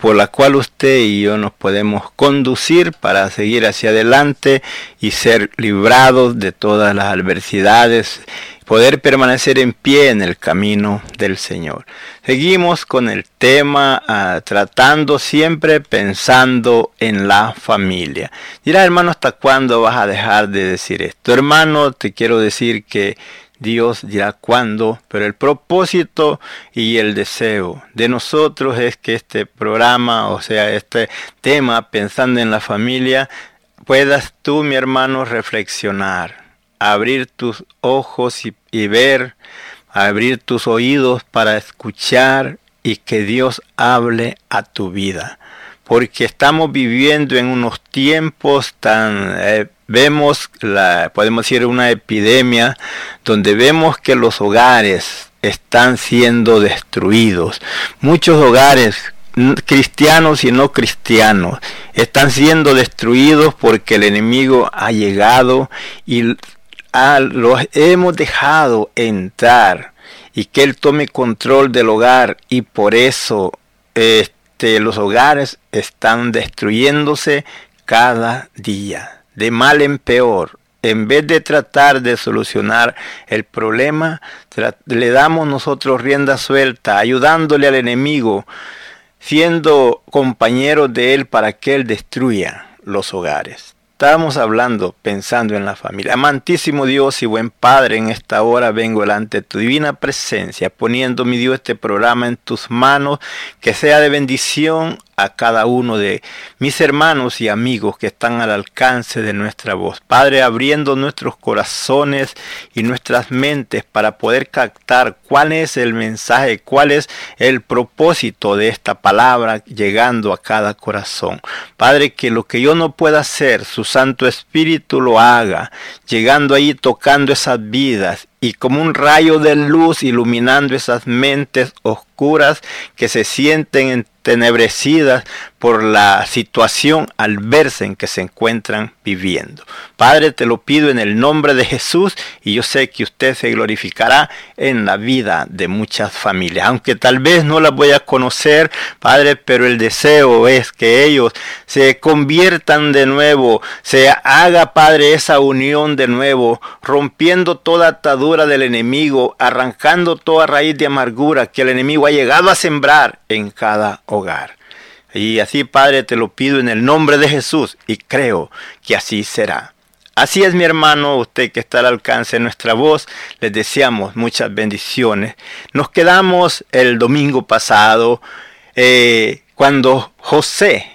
por la cual usted y yo nos podemos conducir para seguir hacia adelante y ser librados de todas las adversidades, poder permanecer en pie en el camino del Señor. Seguimos con el tema ah, tratando siempre pensando en la familia. Dirá hermano, ¿hasta cuándo vas a dejar de decir esto? Hermano, te quiero decir que Dios dirá cuándo, pero el propósito y el deseo de nosotros es que este programa, o sea, este tema, pensando en la familia, puedas tú, mi hermano, reflexionar, abrir tus ojos y, ver, abrir tus oídos para escuchar y que Dios hable a tu vida. Porque estamos viviendo en unos tiempos tan eh, vemos la, podemos decir una epidemia donde vemos que los hogares están siendo destruidos. Muchos hogares cristianos y no cristianos están siendo destruidos porque el enemigo ha llegado y a, los hemos dejado entrar y que él tome control del hogar y por eso este, los hogares están destruyéndose cada día de mal en peor. En vez de tratar de solucionar el problema, le damos nosotros rienda suelta, ayudándole al enemigo, siendo compañeros de él para que él destruya los hogares. Estamos hablando, pensando en la familia. Amantísimo Dios y buen Padre, en esta hora vengo delante de tu divina presencia, poniendo, mi Dios, este programa en tus manos, que sea de bendición a cada uno de mis hermanos y amigos que están al alcance de nuestra voz. Padre, abriendo nuestros corazones y nuestras mentes para poder captar cuál es el mensaje, cuál es el propósito de esta palabra llegando a cada corazón. Padre, que lo que yo no pueda hacer, su Santo Espíritu lo haga, llegando ahí tocando esas vidas y como un rayo de luz iluminando esas mentes oscuras que se sienten entenebrecidas por la situación adversa en que se encuentran viviendo. Padre, te lo pido en el nombre de Jesús y yo sé que usted se glorificará en la vida de muchas familias, aunque tal vez no las voy a conocer, Padre, pero el deseo es que ellos se conviertan de nuevo, se haga, Padre, esa unión de nuevo, rompiendo toda atadura del enemigo, arrancando toda raíz de amargura que el enemigo ha llegado a sembrar en cada hogar. Y así, Padre, te lo pido en el nombre de Jesús y creo que así será. Así es, mi hermano, usted que está al alcance de nuestra voz, les deseamos muchas bendiciones. Nos quedamos el domingo pasado eh, cuando José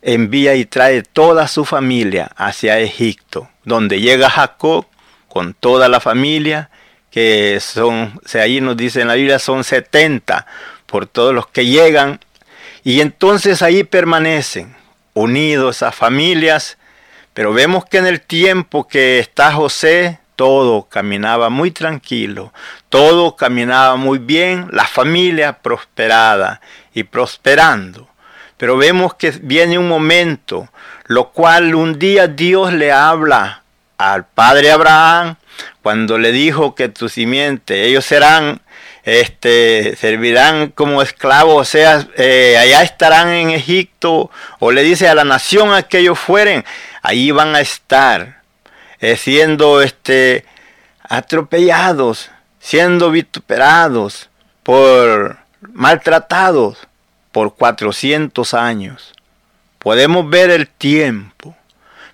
envía y trae toda su familia hacia Egipto, donde llega Jacob con toda la familia, que son, ahí nos dice en la Biblia, son 70 por todos los que llegan y entonces ahí permanecen unidos a familias, pero vemos que en el tiempo que está José, todo caminaba muy tranquilo, todo caminaba muy bien, la familia prosperada y prosperando. Pero vemos que viene un momento, lo cual un día Dios le habla al padre Abraham, cuando le dijo que tu simiente, ellos serán este, servirán como esclavos, o sea, eh, allá estarán en Egipto, o le dice a la nación a que ellos fueren, ahí van a estar, eh, siendo este, atropellados, siendo vituperados, por maltratados por 400 años. Podemos ver el tiempo,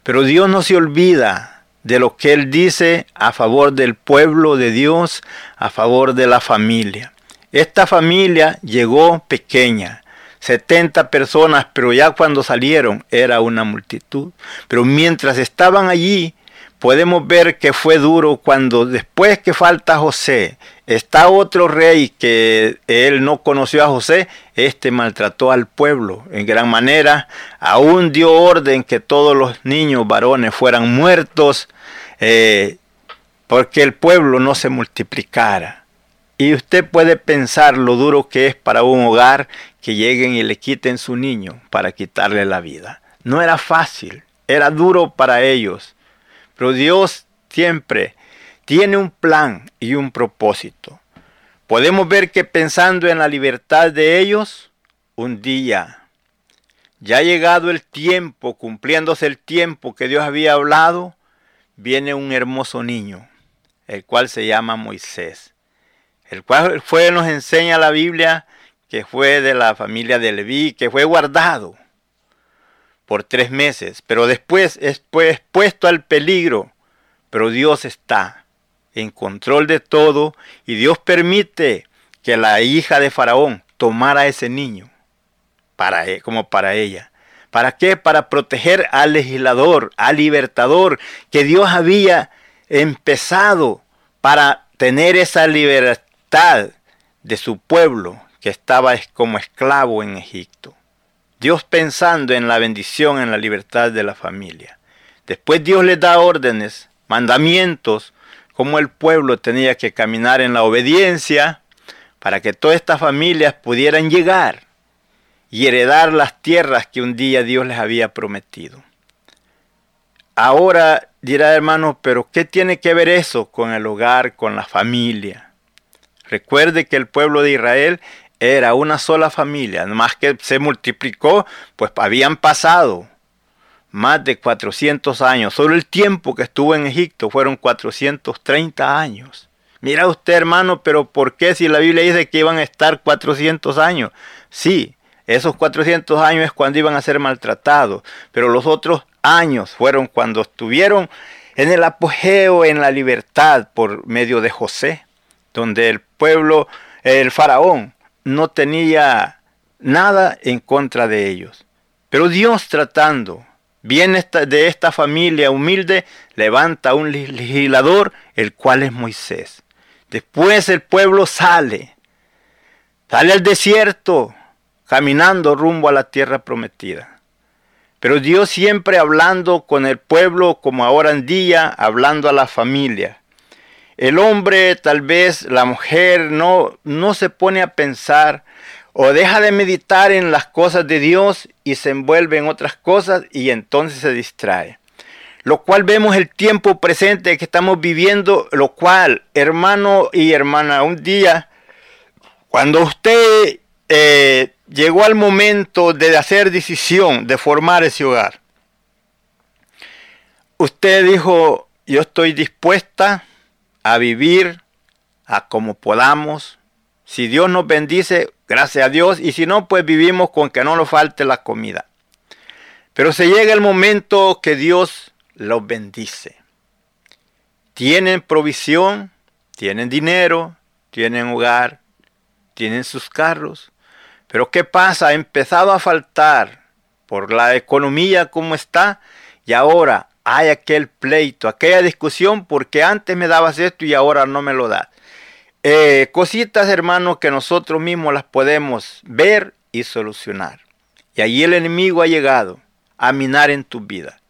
pero Dios no se olvida de lo que él dice a favor del pueblo de Dios, a favor de la familia. Esta familia llegó pequeña, 70 personas, pero ya cuando salieron era una multitud. Pero mientras estaban allí, podemos ver que fue duro cuando después que falta José, está otro rey que él no conoció a José, este maltrató al pueblo en gran manera, aún dio orden que todos los niños varones fueran muertos, eh, porque el pueblo no se multiplicara. Y usted puede pensar lo duro que es para un hogar que lleguen y le quiten su niño para quitarle la vida. No era fácil, era duro para ellos. Pero Dios siempre tiene un plan y un propósito. Podemos ver que pensando en la libertad de ellos, un día, ya llegado el tiempo, cumpliéndose el tiempo que Dios había hablado, viene un hermoso niño, el cual se llama Moisés, el cual fue, nos enseña la Biblia que fue de la familia de Leví, que fue guardado por tres meses, pero después es pues, puesto al peligro. Pero Dios está en control de todo y Dios permite que la hija de Faraón tomara a ese niño para, e, como para ella. ¿Para qué? Para proteger al legislador, al libertador, que Dios había empezado para tener esa libertad de su pueblo que estaba como esclavo en Egipto. Dios pensando en la bendición, en la libertad de la familia. Después Dios les da órdenes, mandamientos, como el pueblo tenía que caminar en la obediencia para que todas estas familias pudieran llegar y heredar las tierras que un día Dios les había prometido. Ahora dirá hermano, pero ¿qué tiene que ver eso con el hogar, con la familia? Recuerde que el pueblo de Israel era una sola familia, más que se multiplicó, pues habían pasado más de 400 años. Solo el tiempo que estuvo en Egipto fueron 430 años. Mira usted, hermano, pero ¿por qué si la Biblia dice que iban a estar 400 años? Sí, esos 400 años es cuando iban a ser maltratados, pero los otros años fueron cuando estuvieron en el apogeo, en la libertad por medio de José, donde el pueblo, el faraón, no tenía nada en contra de ellos. Pero Dios tratando bien de esta familia humilde, levanta un legislador, el cual es Moisés. Después el pueblo sale, sale al desierto, caminando rumbo a la tierra prometida. Pero Dios siempre hablando con el pueblo como ahora en día, hablando a la familia. El hombre, tal vez la mujer, no, no se pone a pensar O deja de meditar en las cosas de Dios y se envuelve en otras cosas y entonces se distrae. Lo cual vemos el tiempo presente que estamos viviendo, lo cual, hermano y hermana, un día, cuando usted eh, llegó al momento de hacer decisión, de formar ese hogar, usted dijo, yo estoy dispuesta a vivir a como podamos. Si Dios nos bendice, gracias a Dios. Y si no, pues vivimos con que no nos falte la comida. Pero se llega el momento que Dios los bendice. Tienen provisión, tienen dinero, tienen hogar, tienen sus carros. Pero ¿qué pasa? Ha empezado a faltar por la economía como está y ahora hay aquel pleito, aquella discusión porque antes me dabas esto y ahora no me lo das. Eh, cositas, hermanos, que nosotros mismos las podemos ver y solucionar. Y allí el enemigo ha llegado a minar en tu vida.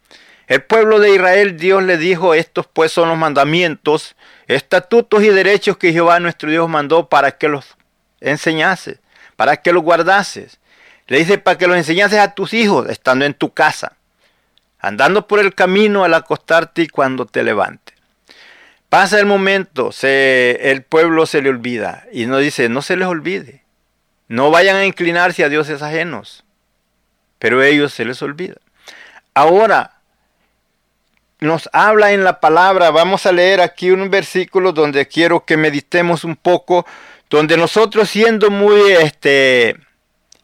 El pueblo de Israel, Dios le dijo, estos pues son los mandamientos, estatutos y derechos que Jehová nuestro Dios mandó para que los enseñases, para que los guardases. Le dice para que los enseñases a tus hijos estando en tu casa andando por el camino al acostarte y cuando te levantes. Pasa el momento, se, el pueblo se le olvida y nos dice, no se les olvide, no vayan a inclinarse a dioses ajenos, pero ellos se les olvida. Ahora, nos habla en la palabra, vamos a leer aquí un versículo donde quiero que meditemos un poco, donde nosotros siendo muy este,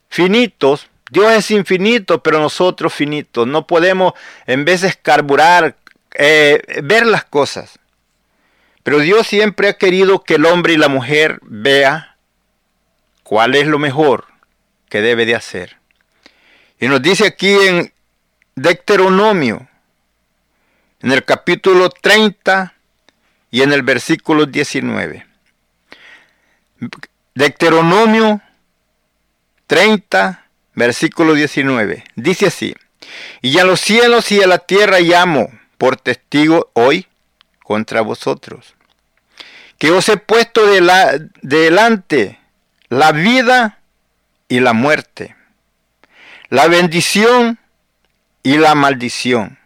finitos, Dios es infinito, pero nosotros finitos. No podemos en vez de carburar, eh, ver las cosas. Pero Dios siempre ha querido que el hombre y la mujer vea cuál es lo mejor que debe de hacer. Y nos dice aquí en Deuteronomio, en el capítulo 30 y en el versículo 19. Deuteronomio 30 versículo 19. Dice así, y a los cielos y a la tierra llamo por testigo hoy contra vosotros, que os he puesto de la, delante la vida y la muerte, la bendición y la maldición.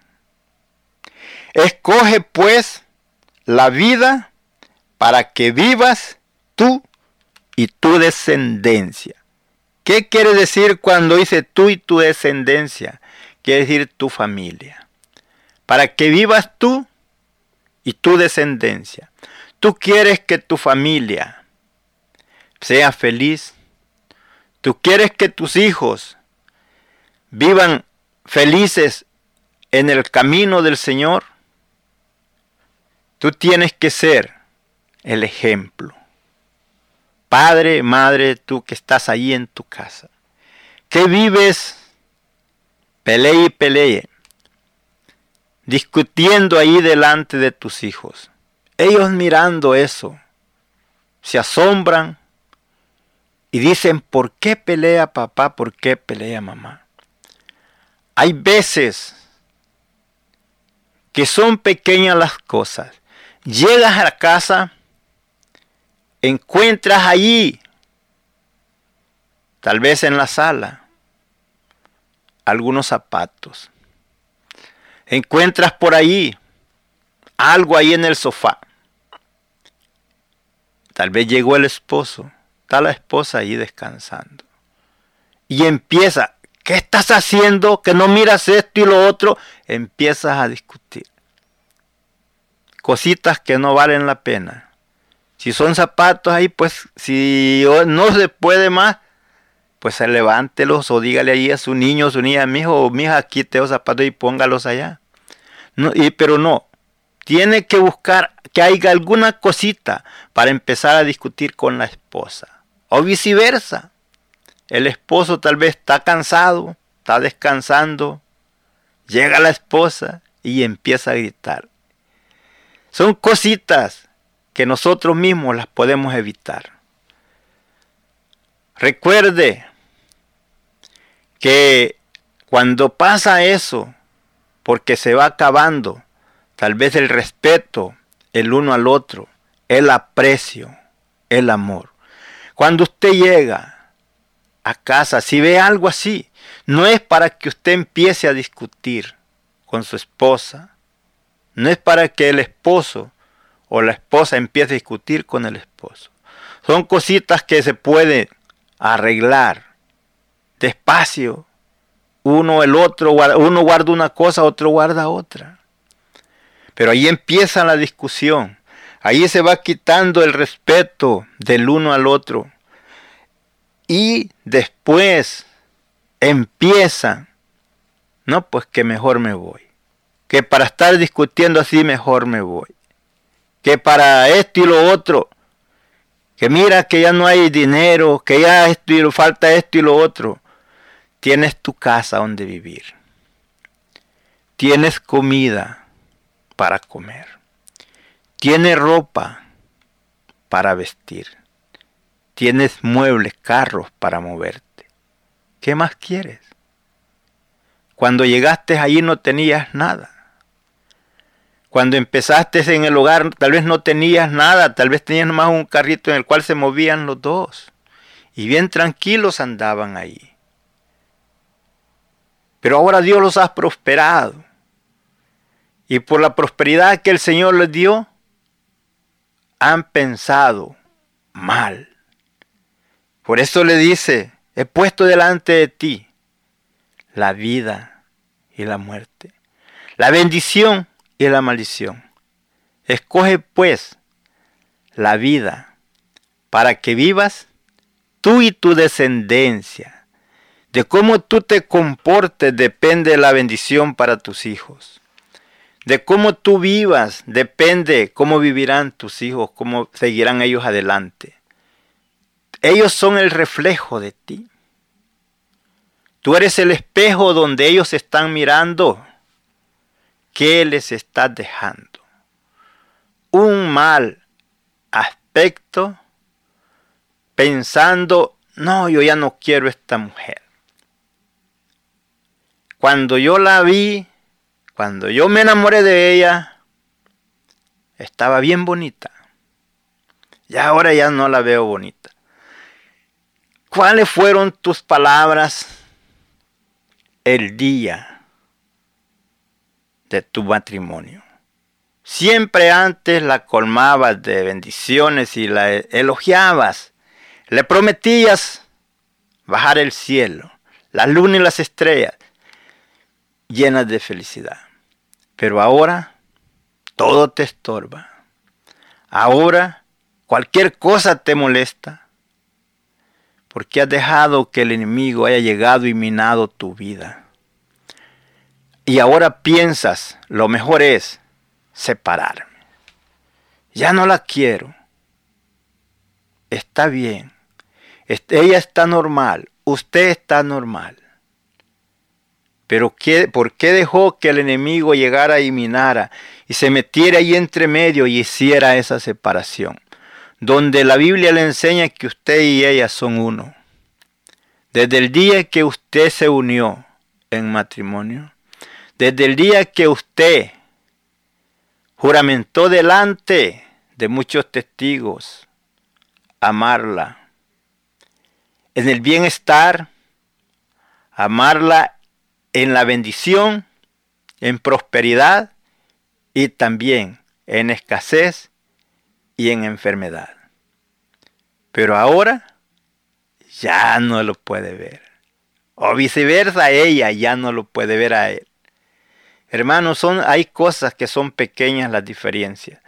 Escoge pues la vida para que vivas tú y tu descendencia. ¿Qué quiere decir cuando dice tú y tu descendencia? Quiere decir tu familia. Para que vivas tú y tu descendencia. Tú quieres que tu familia sea feliz. Tú quieres que tus hijos vivan felices en el camino del Señor. Tú tienes que ser el ejemplo. Padre, madre, tú que estás ahí en tu casa, que vives, pelee y pelee, discutiendo ahí delante de tus hijos. Ellos mirando eso, se asombran y dicen, ¿por qué pelea papá? ¿Por qué pelea mamá? Hay veces que son pequeñas las cosas. Llegas a la casa encuentras allí, tal vez en la sala, algunos zapatos. Encuentras por allí algo ahí en el sofá. Tal vez llegó el esposo, está la esposa ahí descansando. Y empieza, ¿qué estás haciendo? Que no miras esto y lo otro. Empiezas a discutir. Cositas que no valen la pena si son zapatos ahí, pues si no se puede más, pues levántelos o dígale ahí a su niño, su niña, mi hijo, mi hija, quite los zapatos y póngalos allá. No, y, pero no, tiene que buscar que haya alguna cosita para empezar a discutir con la esposa. O viceversa. El esposo tal vez está cansado, está descansando, llega la esposa y empieza a gritar. Son cositas que nosotros mismos las podemos evitar. Recuerde que cuando pasa eso, porque se va acabando, tal vez el respeto el uno al otro, el aprecio, el amor. Cuando usted llega a casa, si ve algo así, no es para que usted empiece a discutir con su esposa, no es para que el esposo o la esposa empiece a discutir con el esposo. Son cositas que se pueden arreglar despacio. Uno el otro, uno guarda una cosa, otro guarda otra. Pero ahí empieza la discusión. Ahí se va quitando el respeto del uno al otro. Y después empieza, no, pues que mejor me voy. Que para estar discutiendo así mejor me voy. Que para esto y lo otro. Que mira que ya no hay dinero, que ya lo falta esto y lo otro. Tienes tu casa donde vivir. Tienes comida para comer. Tienes ropa para vestir. Tienes muebles, carros para moverte. ¿Qué más quieres? Cuando llegaste allí no tenías nada. Cuando empezaste en el hogar tal vez no tenías nada, tal vez tenías nomás un carrito en el cual se movían los dos. Y bien tranquilos andaban ahí. Pero ahora Dios los ha prosperado. Y por la prosperidad que el Señor les dio, han pensado mal. Por eso le dice, he puesto delante de ti la vida y la muerte, la bendición y la maldición. Escoge pues la vida para que vivas tú y tu descendencia. De cómo tú te comportes depende la bendición para tus hijos. De cómo tú vivas depende cómo vivirán tus hijos, cómo seguirán ellos adelante. Ellos son el reflejo de ti. Tú eres el espejo donde ellos están mirando. ¿Qué les estás dejando? Un mal aspecto pensando, no, yo ya no quiero esta mujer. Cuando yo la vi, cuando yo me enamoré de ella, estaba bien bonita. Y ahora ya no la veo bonita. ¿Cuáles fueron tus palabras el día de tu matrimonio? Siempre antes la colmabas de bendiciones y la elogiabas. Le prometías bajar el cielo, la luna y las estrellas llenas de felicidad. Pero ahora todo te estorba. Ahora cualquier cosa te molesta. Porque has dejado que el enemigo haya llegado y minado tu vida. Y ahora piensas, lo mejor es separarme. Ya no la quiero. Está bien. Ella está normal. Usted está normal. Pero ¿qué, ¿por qué dejó que el enemigo llegara y minara y se metiera ahí entre medio y hiciera esa separación? Donde la Biblia le enseña que usted y ella son uno. Desde el día que usted se unió en matrimonio, desde el día que usted juramentó delante de muchos testigos amarla, en el bienestar, amarla en la bendición, en prosperidad y también en escasez y en enfermedad. Pero ahora ya no lo puede ver. O viceversa, ella ya no lo puede ver a él. Hermanos, son, hay cosas que son pequeñas las diferencias.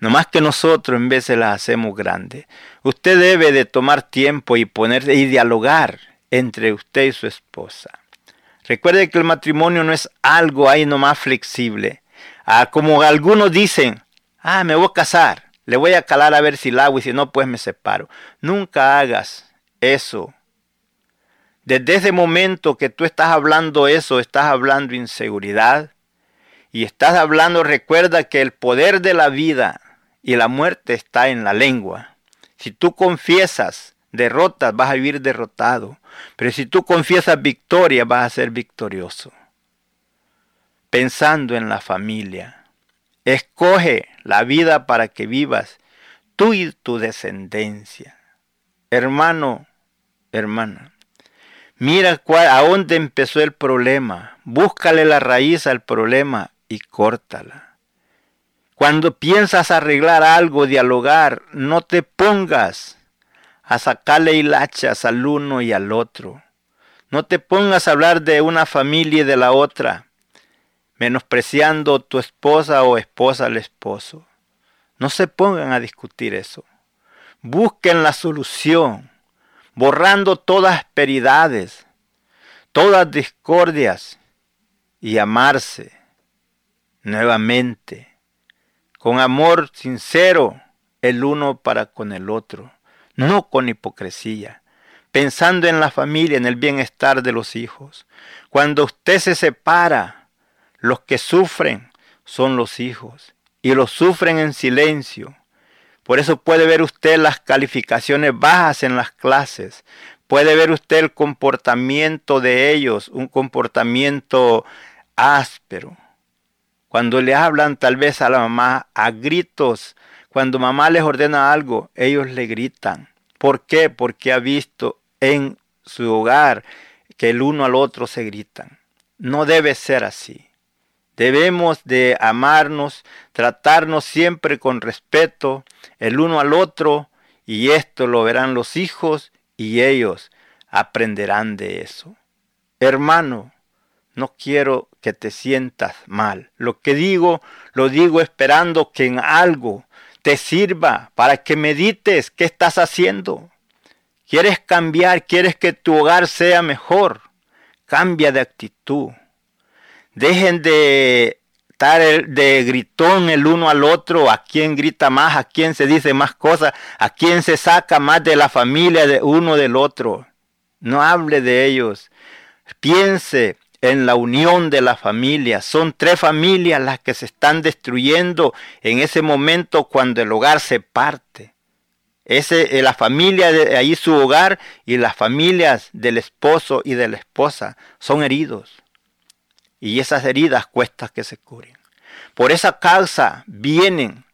No más que nosotros en de las hacemos grandes. Usted debe de tomar tiempo y ponerse y dialogar entre usted y su esposa. Recuerde que el matrimonio no es algo ahí nomás flexible. Ah, como algunos dicen, ah, me voy a casar, le voy a calar a ver si la hago y si no, pues me separo. Nunca hagas eso. Desde ese momento que tú estás hablando eso, estás hablando inseguridad y estás hablando, recuerda que el poder de la vida y la muerte está en la lengua. Si tú confiesas derrotas, vas a vivir derrotado. Pero si tú confiesas victoria, vas a ser victorioso. Pensando en la familia. Escoge la vida para que vivas tú y tu descendencia. Hermano, hermana, Mira a dónde empezó el problema. Búscale la raíz al problema y córtala. Cuando piensas arreglar algo, dialogar, no te pongas a sacarle hilachas al uno y al otro. No te pongas a hablar de una familia y de la otra, menospreciando tu esposa o esposa al esposo. No se pongan a discutir eso. Busquen la solución, borrando todas asperidades, todas discordias y amarse nuevamente, con amor sincero el uno para con el otro, no con hipocresía pensando en la familia, en el bienestar de los hijos. Cuando usted se separa, los que sufren son los hijos y los sufren en silencio. Por eso puede ver usted las calificaciones bajas en las clases. Puede ver usted el comportamiento de ellos, un comportamiento áspero. Cuando le hablan tal vez a la mamá a gritos, cuando mamá les ordena algo, ellos le gritan. ¿Por qué? Porque ha visto en su hogar que el uno al otro se gritan. No debe ser así. Debemos de amarnos, tratarnos siempre con respeto el uno al otro y esto lo verán los hijos y ellos aprenderán de eso. Hermano, no quiero que te sientas mal. Lo que digo, lo digo esperando que en algo te sirva para que medites qué estás haciendo. ¿Quieres cambiar? ¿Quieres que tu hogar sea mejor? Cambia de actitud. Dejen de estar de gritón el uno al otro, a quién grita más, a quién se dice más cosas, a quién se saca más de la familia de uno del otro. No hable de ellos. Piense en la unión de la familia. Son tres familias las que se están destruyendo en ese momento cuando el hogar se parte. Ese, eh, la familia de ahí su hogar y las familias del esposo y de la esposa son heridos. Y esas heridas cuestan que se curen. Por esa causa vienen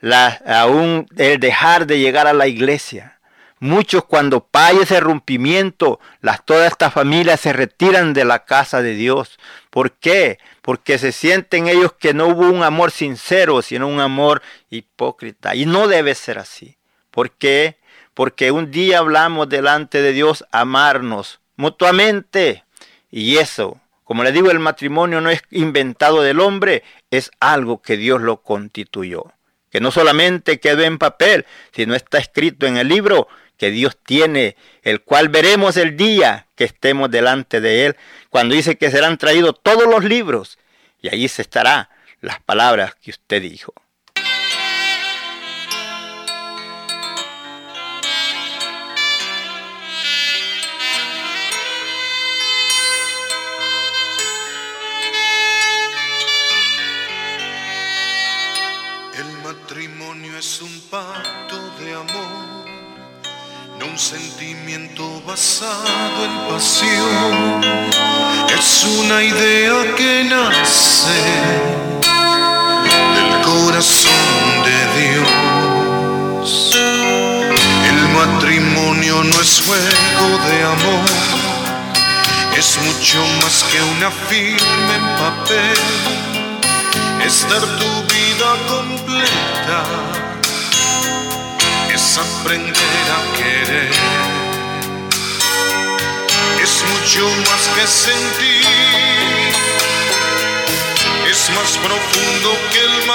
la, aún el dejar de llegar a la iglesia. Muchos cuando pague ese rompimiento, las, todas estas familias se retiran de la casa de Dios. ¿Por qué? Porque se sienten ellos que no hubo un amor sincero, sino un amor hipócrita. Y no debe ser así. ¿Por qué? Porque un día hablamos delante de Dios amarnos mutuamente. Y eso, como le digo, el matrimonio no es inventado del hombre, es algo que Dios lo constituyó. Que no solamente quedó en papel, sino está escrito en el libro que Dios tiene, el cual veremos el día que estemos delante de Él, cuando dice que serán traídos todos los libros, y allí se estará las palabras que usted dijo. Basado en pasión. Es una idea que nace del corazón de Dios. El matrimonio no es juego de amor, es mucho más que una firma en papel. Es dar tu vida completa es aprender a querer. Es mucho más que sentir, es más profundo que el.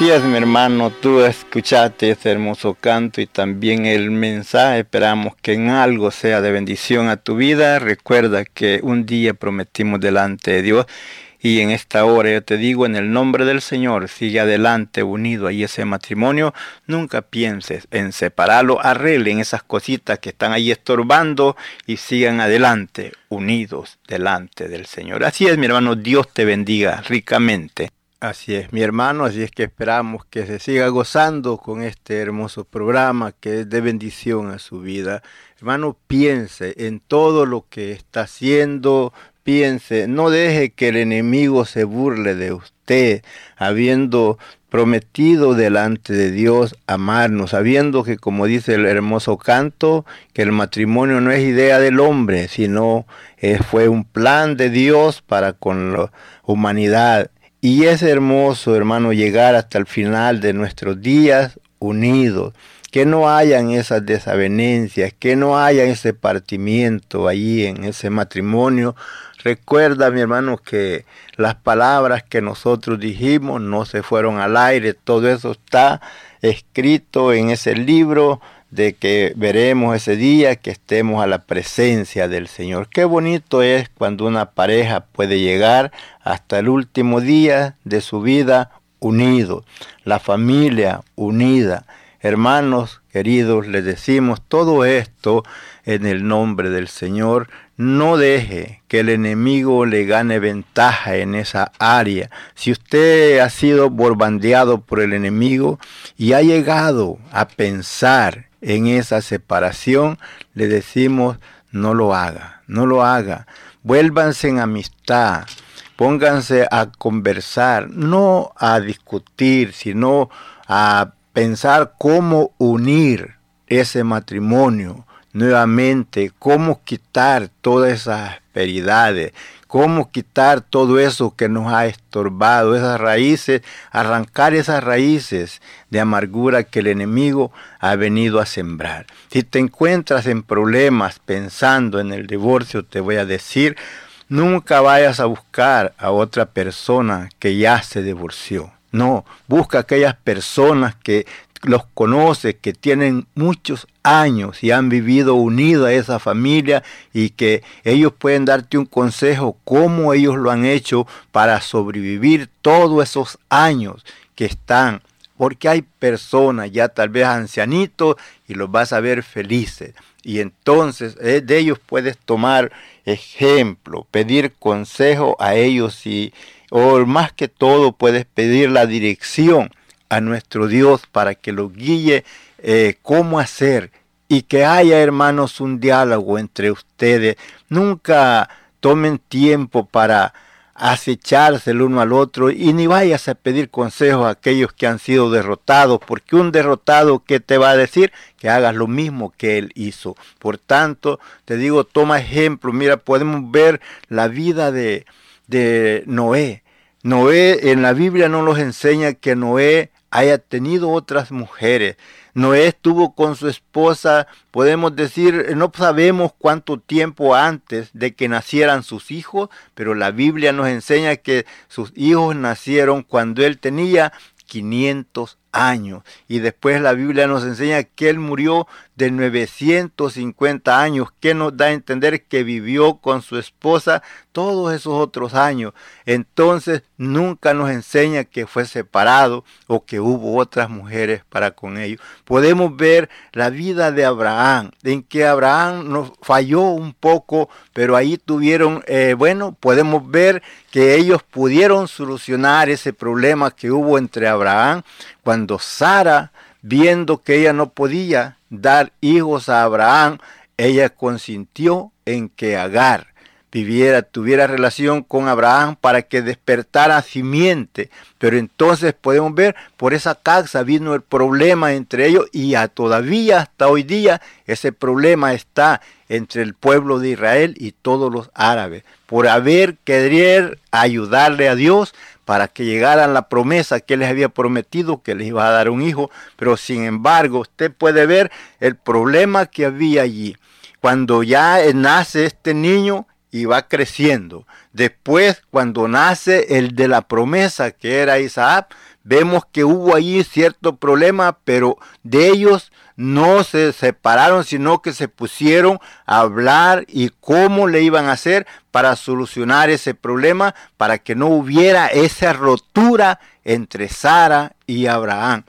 Así es, mi hermano, tú escuchaste ese hermoso canto y también el mensaje. Esperamos que en algo sea de bendición a tu vida. Recuerda que un día prometimos delante de Dios y en esta hora yo te digo en el nombre del Señor, sigue adelante unido ahí ese matrimonio. Nunca pienses en separarlo, arreglen esas cositas que están ahí estorbando y sigan adelante unidos delante del Señor. Así es, mi hermano, Dios te bendiga ricamente. Así es, mi hermano, así es que esperamos que se siga gozando con este hermoso programa que es de bendición a su vida. Hermano, piense en todo lo que está haciendo, piense, no deje que el enemigo se burle de usted, habiendo prometido delante de Dios amarnos, sabiendo que como dice el hermoso canto, que el matrimonio no es idea del hombre, sino eh, fue un plan de Dios para con la humanidad. Y es hermoso, hermano, llegar hasta el final de nuestros días unidos que no hayan esas desavenencias, que no haya ese partimiento allí en ese matrimonio. Recuerda, mi hermano, que las palabras que nosotros dijimos no se fueron al aire, todo eso está escrito en ese libro de que veremos ese día que estemos a la presencia del Señor. Qué bonito es cuando una pareja puede llegar hasta el último día de su vida unido, la familia unida. Hermanos queridos, les decimos todo esto en el nombre del Señor. No deje que el enemigo le gane ventaja en esa área. Si usted ha sido borbandeado por el enemigo y ha llegado a pensar en esa separación, le decimos no lo haga, no lo haga. Vuélvanse en amistad, pónganse a conversar, no a discutir, sino a pensar cómo unir ese matrimonio nuevamente, cómo quitar todas esas asperidades, cómo quitar todo eso que nos ha estorbado, esas raíces, arrancar esas raíces de amargura que el enemigo ha venido a sembrar. Si te encuentras en problemas pensando en el divorcio, te voy a decir, nunca vayas a buscar a otra persona que ya se divorció. No, busca aquellas personas que los conoces, que tienen muchos años y han vivido unidos a esa familia y que ellos pueden darte un consejo cómo ellos lo han hecho para sobrevivir todos esos años que están. Porque hay personas ya tal vez ancianitos y los vas a ver felices. Y entonces eh, de ellos puedes tomar ejemplo, pedir consejo a ellos y, o más que todo puedes pedir la dirección a nuestro Dios para que lo guíe eh, cómo hacer y que haya hermanos un diálogo entre ustedes. Nunca tomen tiempo para acecharse el uno al otro y ni vayas a pedir consejos a aquellos que han sido derrotados, porque un derrotado que te va a decir que hagas lo mismo que él hizo. Por tanto, te digo, toma ejemplo, mira, podemos ver la vida de, de Noé. Noé en la Biblia no nos enseña que Noé haya tenido otras mujeres. Noé estuvo con su esposa, podemos decir, no sabemos cuánto tiempo antes de que nacieran sus hijos, pero la Biblia nos enseña que sus hijos nacieron cuando él tenía 500 años. Y después la Biblia nos enseña que él murió de 950 años, que nos da a entender que vivió con su esposa todos esos otros años. Entonces nunca nos enseña que fue separado o que hubo otras mujeres para con ellos. Podemos ver la vida de Abraham, en que Abraham nos falló un poco, pero ahí tuvieron, eh, bueno, podemos ver que ellos pudieron solucionar ese problema que hubo entre Abraham cuando Sara, viendo que ella no podía dar hijos a Abraham, ella consintió en que Agar viviera, tuviera relación con Abraham para que despertara simiente. Pero entonces podemos ver, por esa causa vino el problema entre ellos y a todavía hasta hoy día ese problema está entre el pueblo de Israel y todos los árabes, por haber querer ayudarle a Dios para que llegaran la promesa que les había prometido que les iba a dar un hijo, pero sin embargo usted puede ver el problema que había allí. Cuando ya nace este niño y va creciendo, después cuando nace el de la promesa que era Isaac, vemos que hubo allí cierto problema, pero de ellos no se separaron, sino que se pusieron a hablar y cómo le iban a hacer para solucionar ese problema, para que no hubiera esa rotura entre Sara y Abraham.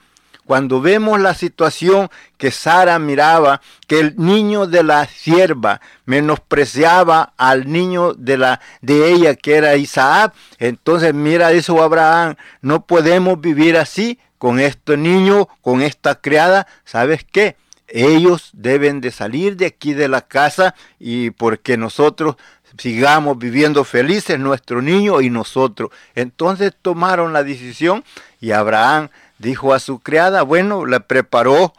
Cuando vemos la situación que Sara miraba, que el niño de la sierva menospreciaba al niño de la de ella que era Isaac, entonces mira eso Abraham, no podemos vivir así, con este niño, con esta criada, ¿sabes qué? Ellos deben de salir de aquí de la casa y porque nosotros sigamos viviendo felices, nuestro niño y nosotros. Entonces tomaron la decisión y Abraham dijo a su criada, bueno, le preparó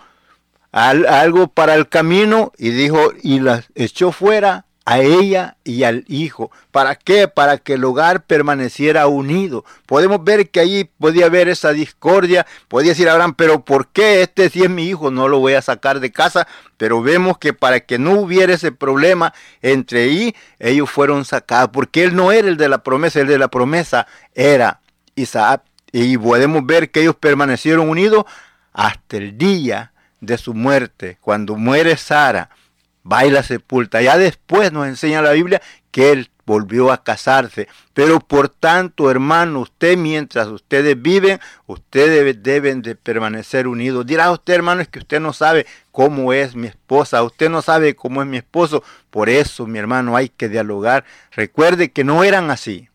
al- algo para el camino y dijo, y la echó fuera a ella y al hijo. ¿Para qué? Para que el hogar permaneciera unido. Podemos ver que allí podía haber esa discordia. Podía decir Abraham, pero ¿por qué este si es mi hijo? No lo voy a sacar de casa. Pero vemos que para que no hubiera ese problema entre ahí, ellos fueron sacados. Porque él no era el de la promesa, el de la promesa era Isaac. Y podemos ver que ellos permanecieron unidos hasta el día de su muerte. Cuando muere Sara, va y la sepulta. Ya después nos enseña la Biblia que él volvió a casarse. Pero por tanto, hermano, usted mientras ustedes viven, ustedes deben de permanecer unidos. Dirá usted, hermano, es que usted no sabe cómo es mi esposa, usted no sabe cómo es mi esposo. Por eso, mi hermano, hay que dialogar. Recuerde que no eran así.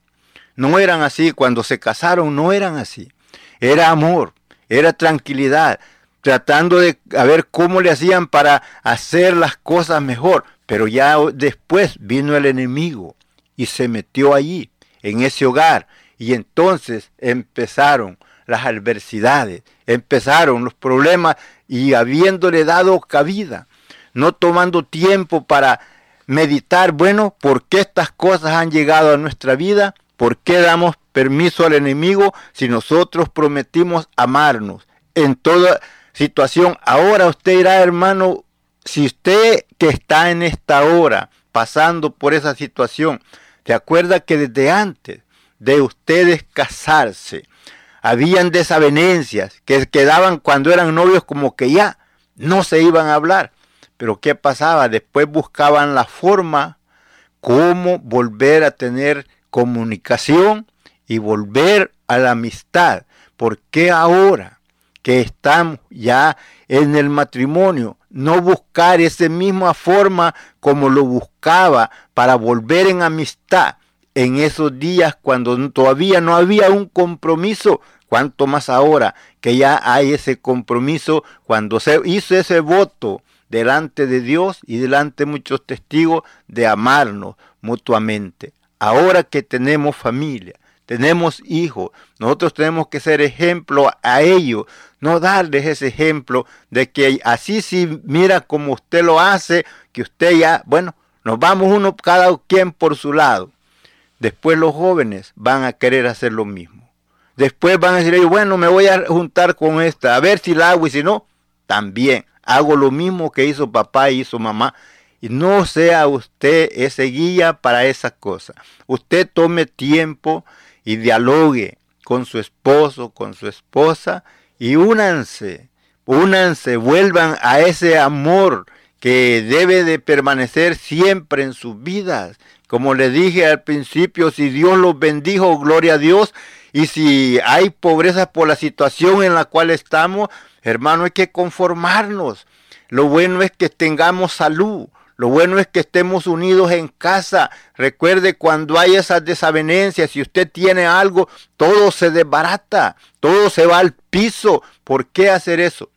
No eran así. Cuando se casaron, no eran así. Era amor, era tranquilidad tratando de ver cómo le hacían para hacer las cosas mejor. Pero ya después vino el enemigo y se metió allí, en ese hogar. Y entonces empezaron las adversidades, empezaron los problemas y habiéndole dado cabida, no tomando tiempo para meditar, bueno, ¿por qué estas cosas han llegado a nuestra vida? ¿Por qué damos permiso al enemigo si nosotros prometimos amarnos en toda situación? Ahora usted dirá, hermano, si usted que está en esta hora pasando por esa situación, ¿se acuerda que desde antes de ustedes casarse, habían desavenencias que quedaban cuando eran novios como que ya no se iban a hablar. Pero ¿qué pasaba? Después buscaban la forma cómo volver a tener comunicación y volver a la amistad. ¿Por qué ahora que estamos ya en el matrimonio no buscar esa misma forma como lo buscaba para volver en amistad en esos días cuando todavía no había un compromiso? Cuanto más ahora que ya hay ese compromiso, cuando se hizo ese voto delante de Dios y delante de muchos testigos de amarnos mutuamente. Ahora que tenemos familia, tenemos hijos, nosotros tenemos que ser ejemplo a ellos, no darles ese ejemplo de que así si mira como usted lo hace, que usted ya, bueno, nos vamos uno cada quien por su lado. Después los jóvenes van a querer hacer lo mismo. Después van a decir, bueno, me voy a juntar con esta, a ver si la hago y si no, también hago lo mismo que hizo papá y hizo mamá. Y no sea usted ese guía para esas cosas. Usted tome tiempo y dialogue con su esposo, con su esposa y únanse, únanse, vuelvan a ese amor que debe de permanecer siempre en sus vidas. Como le dije al principio, si Dios los bendijo, gloria a Dios. Y si hay pobreza por la situación en la cual estamos, hermano, hay que conformarnos. Lo bueno es que tengamos salud. Lo bueno es que estemos unidos en casa. Recuerde cuando hay esas desavenencias, si usted tiene algo, todo se desbarata, todo se va al piso. ¿Por qué hacer eso?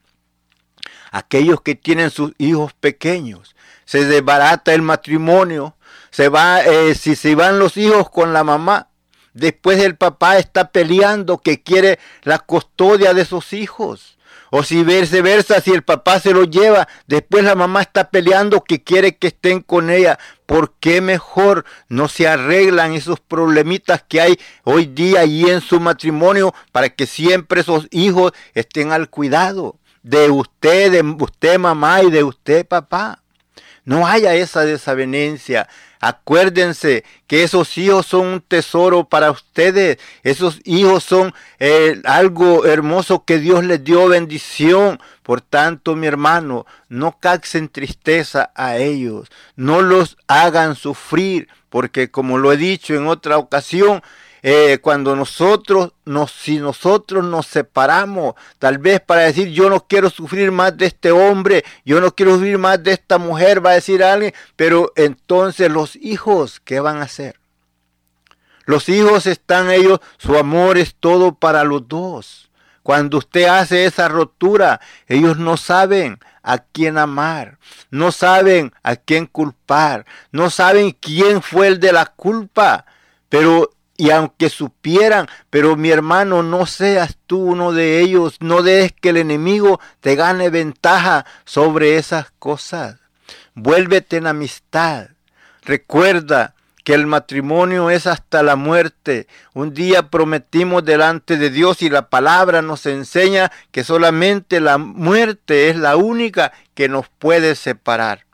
Aquellos que tienen sus hijos pequeños, se desbarata el matrimonio, se va, eh, si se van los hijos con la mamá, después el papá está peleando que quiere la custodia de sus hijos. O si viceversa, si el papá se lo lleva, después la mamá está peleando que quiere que estén con ella. ¿Por qué mejor no se arreglan esos problemitas que hay hoy día y en su matrimonio para que siempre esos hijos estén al cuidado de usted, de usted mamá y de usted papá? No haya esa desavenencia. Acuérdense que esos hijos son un tesoro para ustedes. Esos hijos son eh, algo hermoso que Dios les dio bendición. Por tanto, mi hermano, no caxen tristeza a ellos. No los hagan sufrir. Porque como lo he dicho en otra ocasión, eh, cuando nosotros nos, si nosotros nos separamos, tal vez para decir yo no quiero sufrir más de este hombre, yo no quiero sufrir más de esta mujer, va a decir alguien, pero entonces los hijos, ¿qué van a hacer? Los hijos están ellos, su amor es todo para los dos. Cuando usted hace esa rotura, ellos no saben a quién amar, no saben a quién culpar, no saben quién fue el de la culpa, pero y aunque supieran, pero mi hermano, no seas tú uno de ellos, no dejes que el enemigo te gane ventaja sobre esas cosas. Vuélvete en amistad. Recuerda que el matrimonio es hasta la muerte. Un día prometimos delante de Dios y la palabra nos enseña que solamente la muerte es la única que nos puede separar.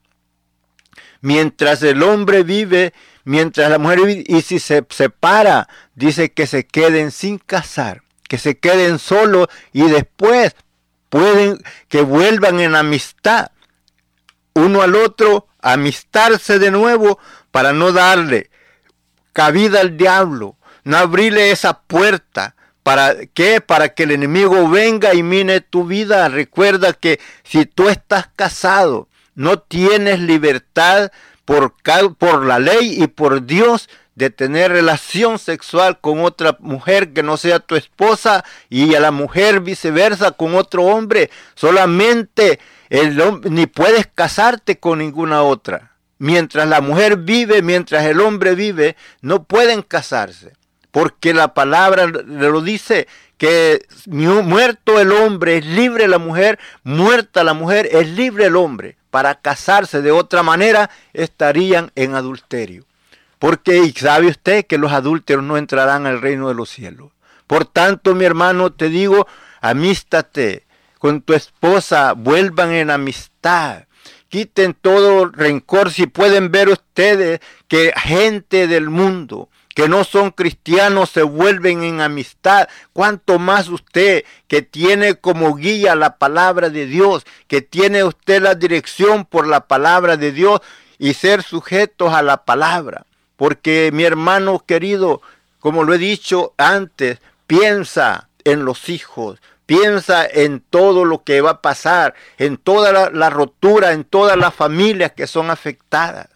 Mientras el hombre vive, mientras la mujer y si se separa, dice que se queden sin casar, que se queden solos y después pueden que vuelvan en amistad uno al otro, amistarse de nuevo para no darle cabida al diablo, no abrirle esa puerta. ¿Para qué? Para que el enemigo venga y mine tu vida. Recuerda que si tú estás casado, no tienes libertad por, por la ley y por Dios de tener relación sexual con otra mujer que no sea tu esposa y a la mujer viceversa con otro hombre. Solamente el ni puedes casarte con ninguna otra. Mientras la mujer vive, mientras el hombre vive, no pueden casarse. Porque la palabra lo dice que muerto el hombre es libre la mujer, muerta la mujer es libre el hombre. Para casarse de otra manera estarían en adulterio. Porque sabe usted que los adúlteros no entrarán al reino de los cielos. Por tanto, mi hermano, te digo, amístate con tu esposa, vuelvan en amistad quiten todo rencor. Si pueden ver ustedes que gente del mundo que no son cristianos se vuelven en amistad. Cuanto más usted que tiene como guía la palabra de Dios, que tiene usted la dirección por la palabra de Dios y ser sujetos a la palabra. Porque mi hermano querido, como lo he dicho antes, piensa en los hijos, piensa en todo lo que va a pasar, en toda la, la rotura, en todas las familias que son afectadas.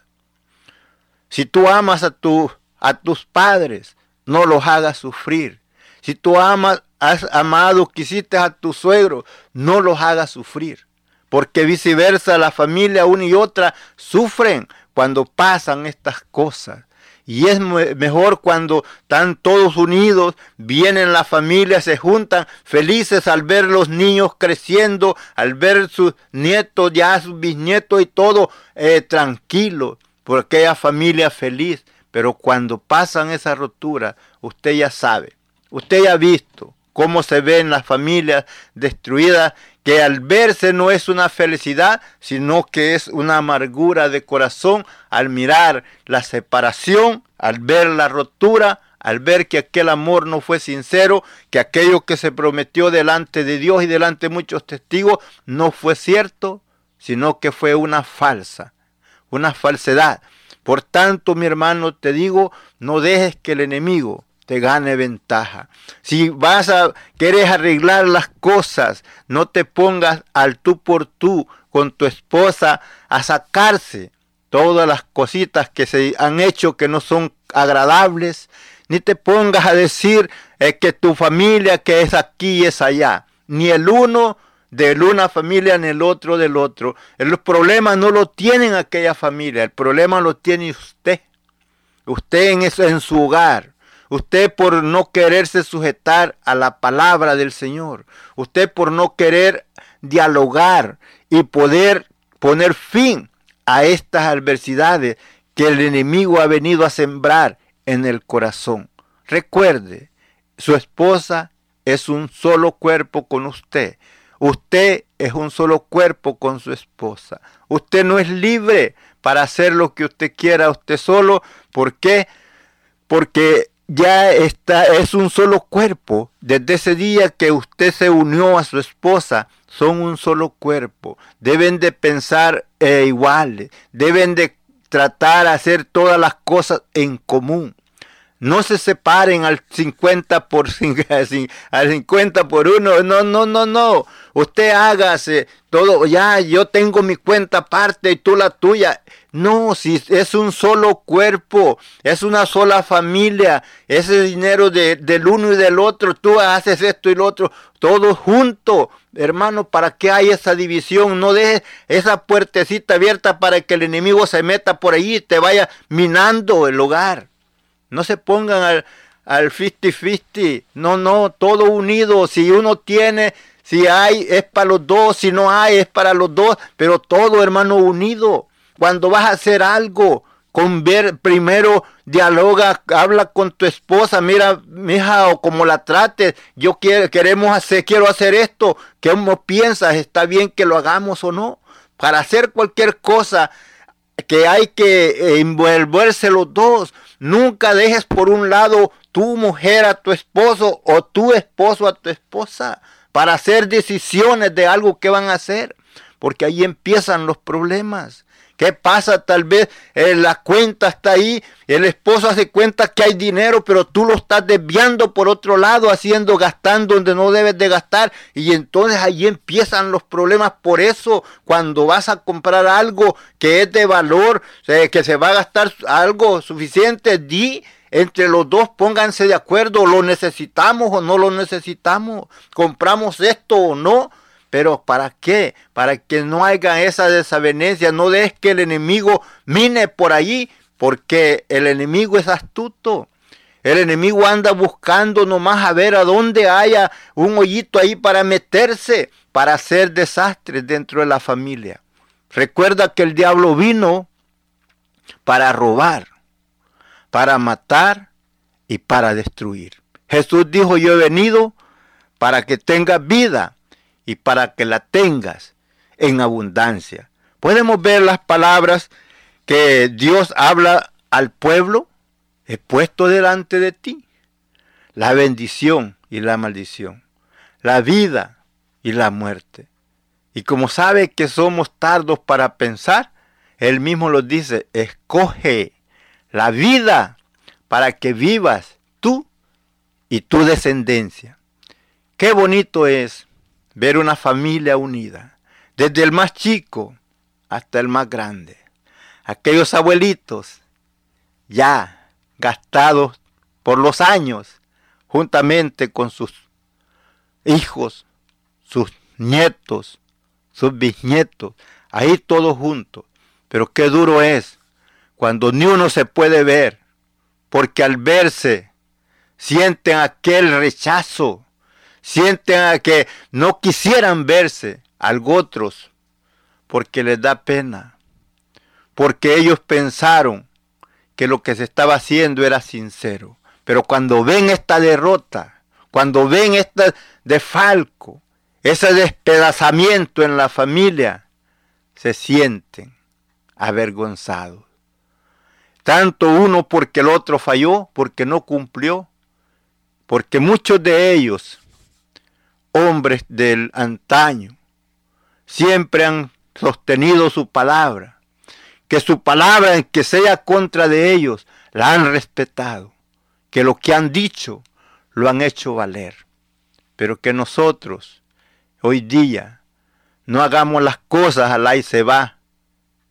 Si tú amas a, tu, a tus padres, no los hagas sufrir. Si tú amas, has amado, quisiste a tu suegro, no los hagas sufrir. Porque viceversa, la familia una y otra sufren cuando pasan estas cosas. Y es me- mejor cuando están todos unidos, vienen las familias, se juntan felices al ver los niños creciendo, al ver sus nietos, ya sus bisnietos y todo eh, tranquilo, por aquella familia feliz. Pero cuando pasan esa rotura, usted ya sabe, usted ya ha visto cómo se ven las familias destruidas, que al verse no es una felicidad, sino que es una amargura de corazón al mirar la separación, al ver la rotura, al ver que aquel amor no fue sincero, que aquello que se prometió delante de Dios y delante de muchos testigos no fue cierto, sino que fue una falsa, una falsedad. Por tanto, mi hermano, te digo, no dejes que el enemigo te gane ventaja. Si vas a querer arreglar las cosas, no te pongas al tú por tú con tu esposa a sacarse todas las cositas que se han hecho que no son agradables, ni te pongas a decir que tu familia que es aquí y es allá, ni el uno de una familia ni el otro del otro. El problema no lo tienen aquella familia, el problema lo tiene usted. Usted en, eso, en su hogar. Usted por no quererse sujetar a la palabra del Señor. Usted por no querer dialogar y poder poner fin a estas adversidades que el enemigo ha venido a sembrar en el corazón. Recuerde, su esposa es un solo cuerpo con usted. Usted es un solo cuerpo con su esposa. Usted no es libre para hacer lo que usted quiera usted solo. ¿Por qué? Porque ya está, es un solo cuerpo. Desde ese día que usted se unió a su esposa, son un solo cuerpo. Deben de pensar eh, iguales. Deben de tratar de hacer todas las cosas en común. No se separen al 50 por al 50 por uno. No, no, no, no. Usted hágase todo. Ya, yo tengo mi cuenta aparte y tú la tuya. No, si es un solo cuerpo, es una sola familia, ese dinero de, del uno y del otro, tú haces esto y lo otro, todo junto, hermano, ¿para qué hay esa división? No dejes esa puertecita abierta para que el enemigo se meta por ahí y te vaya minando el hogar. No se pongan al, al 50-50. No, no, todo unido. Si uno tiene, si hay, es para los dos. Si no hay, es para los dos. Pero todo, hermano, unido. Cuando vas a hacer algo, con ver, primero dialoga, habla con tu esposa, mira, mija, o como la trates, yo quiero, queremos hacer, quiero hacer esto, ¿cómo piensas? ¿Está bien que lo hagamos o no? Para hacer cualquier cosa, que hay que eh, envolverse los dos. Nunca dejes por un lado tu mujer a tu esposo o tu esposo a tu esposa para hacer decisiones de algo que van a hacer, porque ahí empiezan los problemas. ¿Qué pasa? Tal vez eh, la cuenta está ahí, el esposo hace cuenta que hay dinero, pero tú lo estás desviando por otro lado, haciendo, gastando donde no debes de gastar. Y entonces ahí empiezan los problemas. Por eso, cuando vas a comprar algo que es de valor, eh, que se va a gastar algo suficiente, di entre los dos pónganse de acuerdo, lo necesitamos o no lo necesitamos, compramos esto o no. Pero ¿para qué? Para que no haya esa desavenencia, no dejes que el enemigo mine por allí, porque el enemigo es astuto. El enemigo anda buscando nomás a ver a dónde haya un hoyito ahí para meterse, para hacer desastres dentro de la familia. Recuerda que el diablo vino para robar, para matar y para destruir. Jesús dijo, yo he venido para que tengas vida y para que la tengas en abundancia. Podemos ver las palabras que Dios habla al pueblo he puesto delante de ti la bendición y la maldición, la vida y la muerte. Y como sabe que somos tardos para pensar, él mismo lo dice, escoge la vida para que vivas tú y tu descendencia. Qué bonito es ver una familia unida, desde el más chico hasta el más grande. Aquellos abuelitos ya gastados por los años, juntamente con sus hijos, sus nietos, sus bisnietos, ahí todos juntos. Pero qué duro es cuando ni uno se puede ver, porque al verse sienten aquel rechazo, sienten a que no quisieran verse al otros, porque les da pena, porque ellos pensaron que lo que se estaba haciendo era sincero. Pero cuando ven esta derrota, cuando ven este desfalco, ese despedazamiento en la familia, se sienten avergonzados. Tanto uno porque el otro falló, porque no cumplió, porque muchos de ellos, hombres del antaño, siempre han sostenido su palabra, que su palabra en que sea contra de ellos, la han respetado, que lo que han dicho lo han hecho valer, pero que nosotros hoy día no hagamos las cosas al y se va,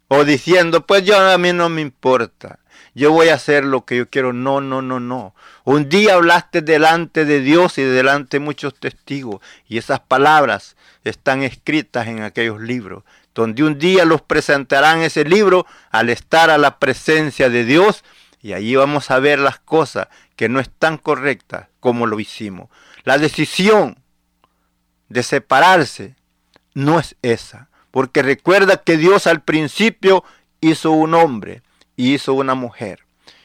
o diciendo, pues yo a mí no me importa, yo voy a hacer lo que yo quiero. No, no, no, no. Un día hablaste delante de Dios y delante de muchos testigos, y esas palabras están escritas en aquellos libros, donde un día los presentarán ese libro al estar a la presencia de Dios, y allí vamos a ver las cosas que no están correctas como lo hicimos. La decisión de separarse no es esa, porque recuerda que Dios al principio hizo un hombre hizo una mujer.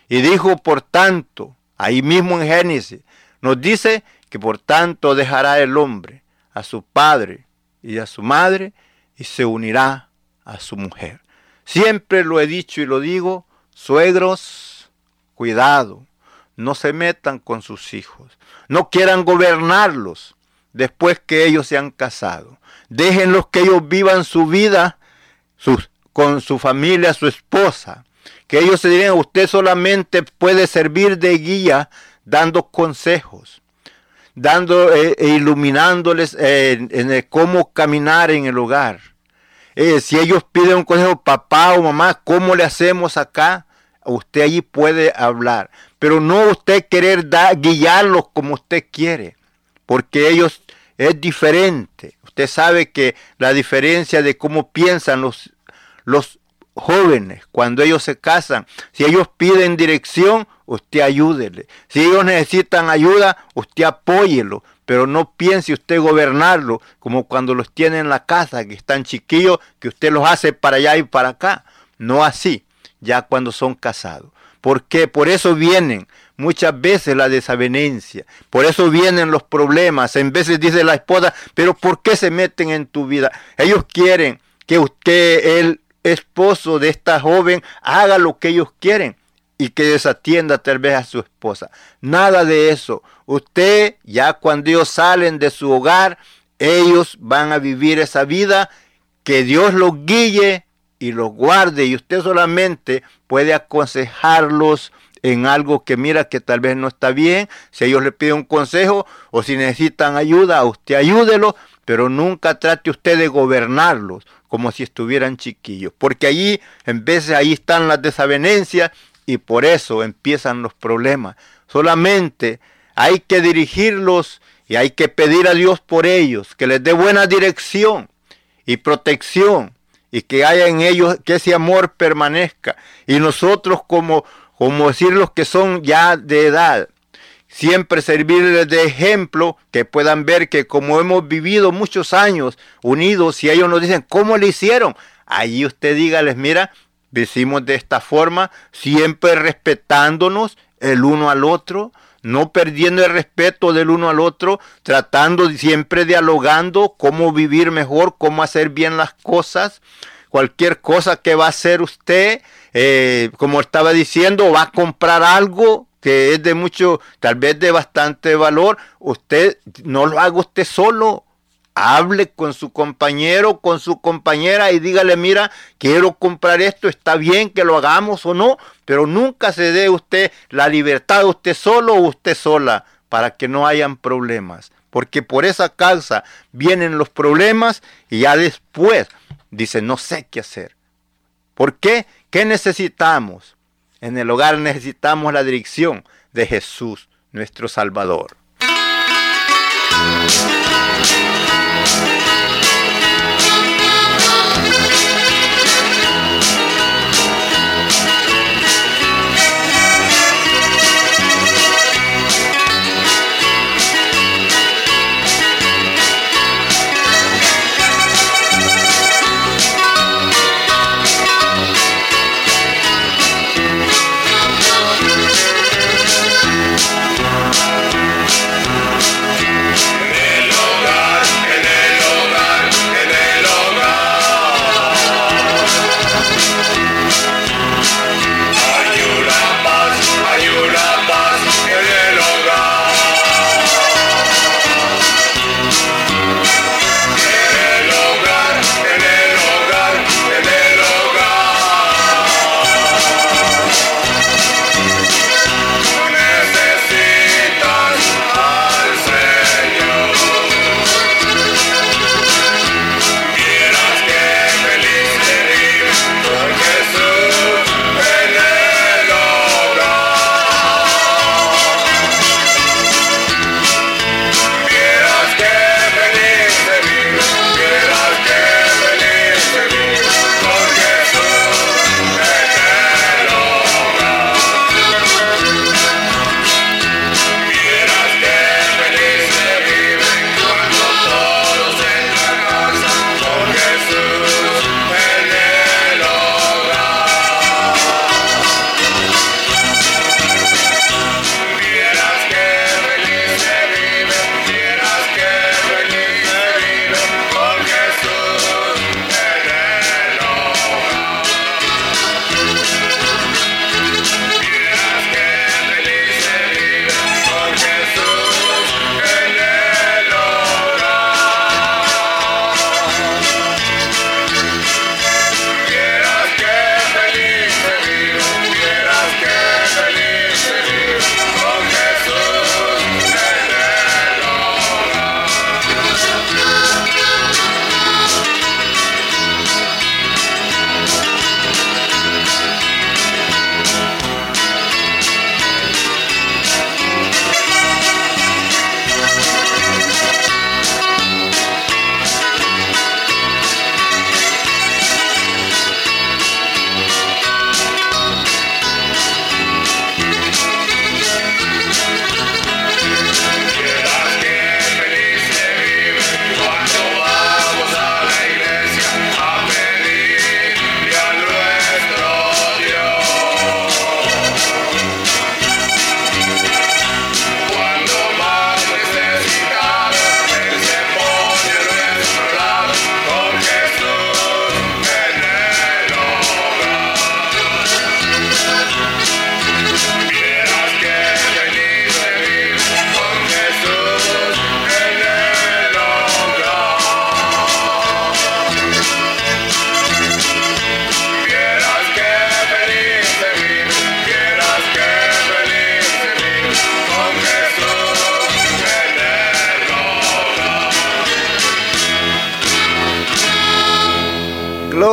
Y dijo, por tanto, ahí mismo en Génesis, nos dice que por tanto dejará el hombre a su padre y a su madre y se unirá a su mujer. Siempre lo he dicho y lo digo, suegros, cuidado, no se metan con sus hijos, no quieran gobernarlos después que ellos se han casado. Déjenlos que ellos vivan su vida sus, con su familia, su esposa. Que ellos se digan, usted solamente puede servir de guía dando consejos, dando eh, e iluminándoles eh, en, cómo caminar en el hogar. Eh, si ellos piden un consejo, papá o mamá, ¿cómo le hacemos acá? Usted allí puede hablar, pero no usted querer guiarlos como usted quiere, porque ellos es diferente. Usted sabe que la diferencia de cómo piensan los, los jóvenes cuando ellos se casan, si ellos piden dirección, usted ayúdele. Si ellos necesitan ayuda, usted apóyelo. Pero no piense usted gobernarlo como cuando los tiene en la casa, que están chiquillos, que usted los hace para allá y para acá. No así, ya cuando son casados. ¿Por qué? Por eso vienen muchas veces la desavenencia. Por eso vienen los problemas. En veces dice la esposa, pero ¿por qué se meten en tu vida? Ellos quieren que usted, el esposo de esta joven, haga lo que ellos quieren y que desatienda tal vez a su esposa. Nada de eso. Usted, ya cuando ellos salen de su hogar, ellos van a vivir esa vida, que Dios los guíe y los guarde y usted solamente puede aconsejarlos en algo que mira que tal vez no está bien, si ellos le piden un consejo o si necesitan ayuda, usted ayúdelo, pero nunca trate usted de gobernarlos como si estuvieran chiquillos, porque allí en de ahí están las desavenencias y por eso empiezan los problemas. Solamente hay que dirigirlos y hay que pedir a Dios por ellos, que les dé buena dirección y protección y que haya en ellos que ese amor permanezca. Y nosotros como, como decir los que son ya de edad, siempre servirles de ejemplo, que puedan ver que como hemos vivido muchos años unidos, y ellos nos dicen, ¿cómo le hicieron? Allí usted dígales, mira, decimos de esta forma, siempre respetándonos el uno al otro, no perdiendo el respeto del uno al otro, tratando siempre dialogando cómo vivir mejor, cómo hacer bien las cosas. cualquier cosa que va a hacer usted, eh, como estaba diciendo, va a comprar algo que es de mucho, tal vez de bastante valor, usted no lo haga usted solo, hable con su compañero, con su compañera y dígale, mira, quiero comprar esto, está bien que lo hagamos o no, pero nunca se dé usted la libertad usted solo o usted sola para que no hayan problemas. Porque por esa causa vienen los problemas y ya después dice, no sé qué hacer. ¿Por qué? ¿Qué necesitamos? En el hogar necesitamos la dirección de Jesús, nuestro Salvador.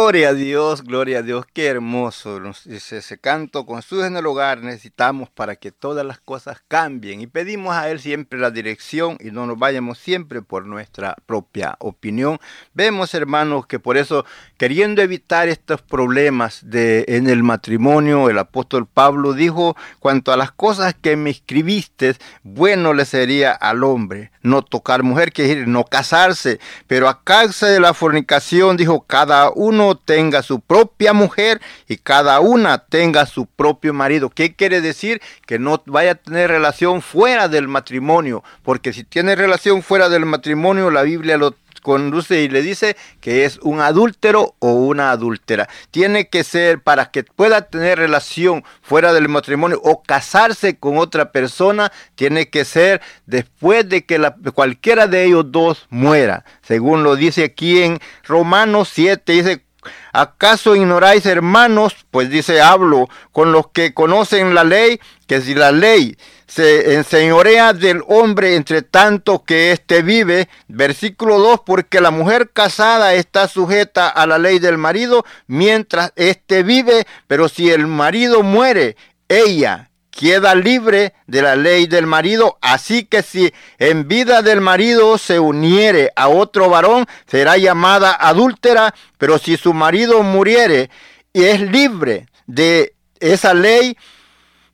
Gloria a Dios, gloria a Dios, qué hermoso. Nos dice ese canto con en el hogar necesitamos para que todas las cosas cambien y pedimos a Él siempre la dirección y no nos vayamos siempre por nuestra propia opinión. Vemos, hermanos, que por eso, queriendo evitar estos problemas de, en el matrimonio, el apóstol Pablo dijo, cuanto a las cosas que me escribiste, bueno le sería al hombre no tocar mujer, que decir, no casarse, pero a causa de la fornicación, dijo, cada uno tenga su propia mujer y cada una tenga su propio marido. ¿Qué quiere decir? Que no vaya a tener relación fuera del matrimonio, porque si tiene relación fuera del matrimonio, la Biblia lo conduce y le dice que es un adúltero o una adúltera. Tiene que ser para que pueda tener relación fuera del matrimonio o casarse con otra persona, tiene que ser después de que cualquiera de ellos dos muera. Según lo dice aquí en Romanos 7, dice ¿Acaso ignoráis, hermanos? Pues dice, hablo con los que conocen la ley, que si la ley se enseñorea del hombre entre tanto que éste vive, versículo 2, porque la mujer casada está sujeta a la ley del marido mientras éste vive, pero si el marido muere, ella queda libre de la ley del marido, así que si en vida del marido se uniere a otro varón, será llamada adúltera, pero si su marido muriere y es libre de esa ley,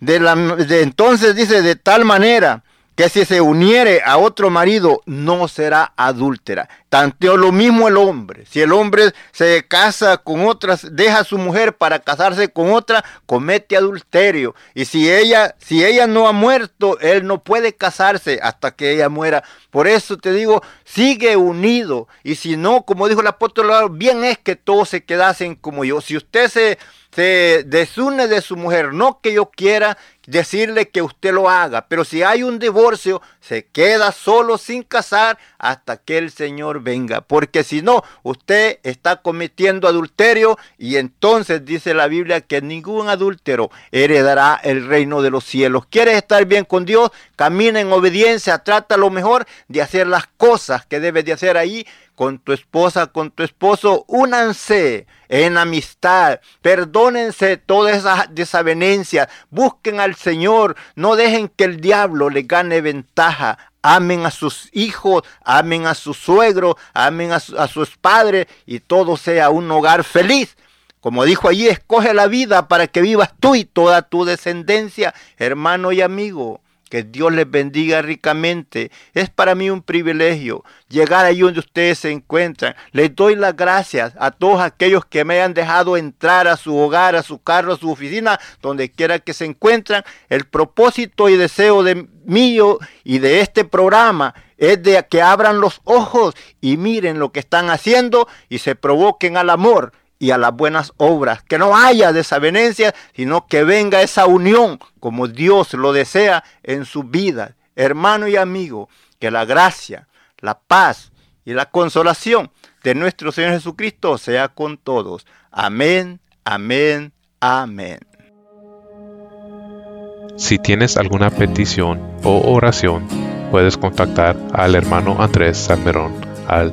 de la, de entonces dice de tal manera que si se uniere a otro marido no será adúltera. Tanto lo mismo el hombre. Si el hombre se casa con otras, deja a su mujer para casarse con otra, comete adulterio. Y si ella, si ella no ha muerto, él no puede casarse hasta que ella muera. Por eso te digo, sigue unido. Y si no, como dijo el apóstol, Pablo, bien es que todos se quedasen como yo. Si usted se, se desune de su mujer, no que yo quiera decirle que usted lo haga, pero si hay un divorcio, se queda solo sin casar hasta que el Señor venga, porque si no, usted está cometiendo adulterio y entonces dice la Biblia que ningún adúltero heredará el reino de los cielos. ¿Quieres estar bien con Dios? Camina en obediencia, trata lo mejor de hacer las cosas que debes de hacer ahí con tu esposa, con tu esposo, únanse en amistad, perdónense todas esas desavenencias, busquen al Señor, no dejen que el diablo le gane ventaja. Amen a sus hijos, amen a sus suegros, amen a, su- a sus padres y todo sea un hogar feliz. Como dijo allí, escoge la vida para que vivas tú y toda tu descendencia, hermano y amigo. Que Dios les bendiga ricamente. Es para mí un privilegio llegar ahí donde ustedes se encuentran. Les doy las gracias a todos aquellos que me hayan dejado entrar a su hogar, a su carro, a su oficina, donde quiera que se encuentran. El propósito y deseo de mío y de este programa es de que abran los ojos y miren lo que están haciendo y se provoquen al amor y a las buenas obras, que no haya desavenencias, sino que venga esa unión como Dios lo desea en su vida. Hermano y amigo, que la gracia, la paz y la consolación de nuestro Señor Jesucristo sea con todos. Amén, amén, amén. Si tienes alguna petición o oración, puedes contactar al hermano Andrés Salmerón al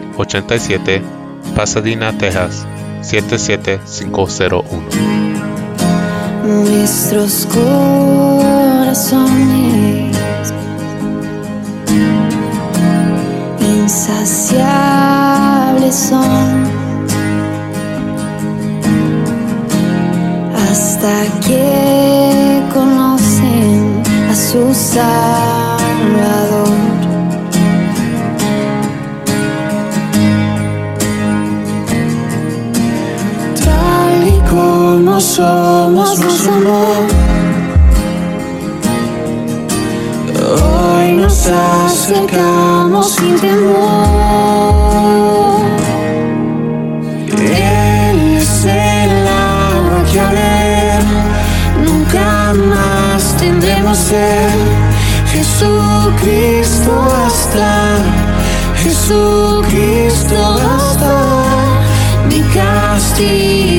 87, Pasadena, Texas 77501. Nuestros corazones insaciables son hasta que conocen a su Salvador. Como somos, nos amó. Hoy nos acercamos sin temor. Él es el agua que a ver nunca más tendremos sed. Jesucristo basta, Jesucristo basta. Mi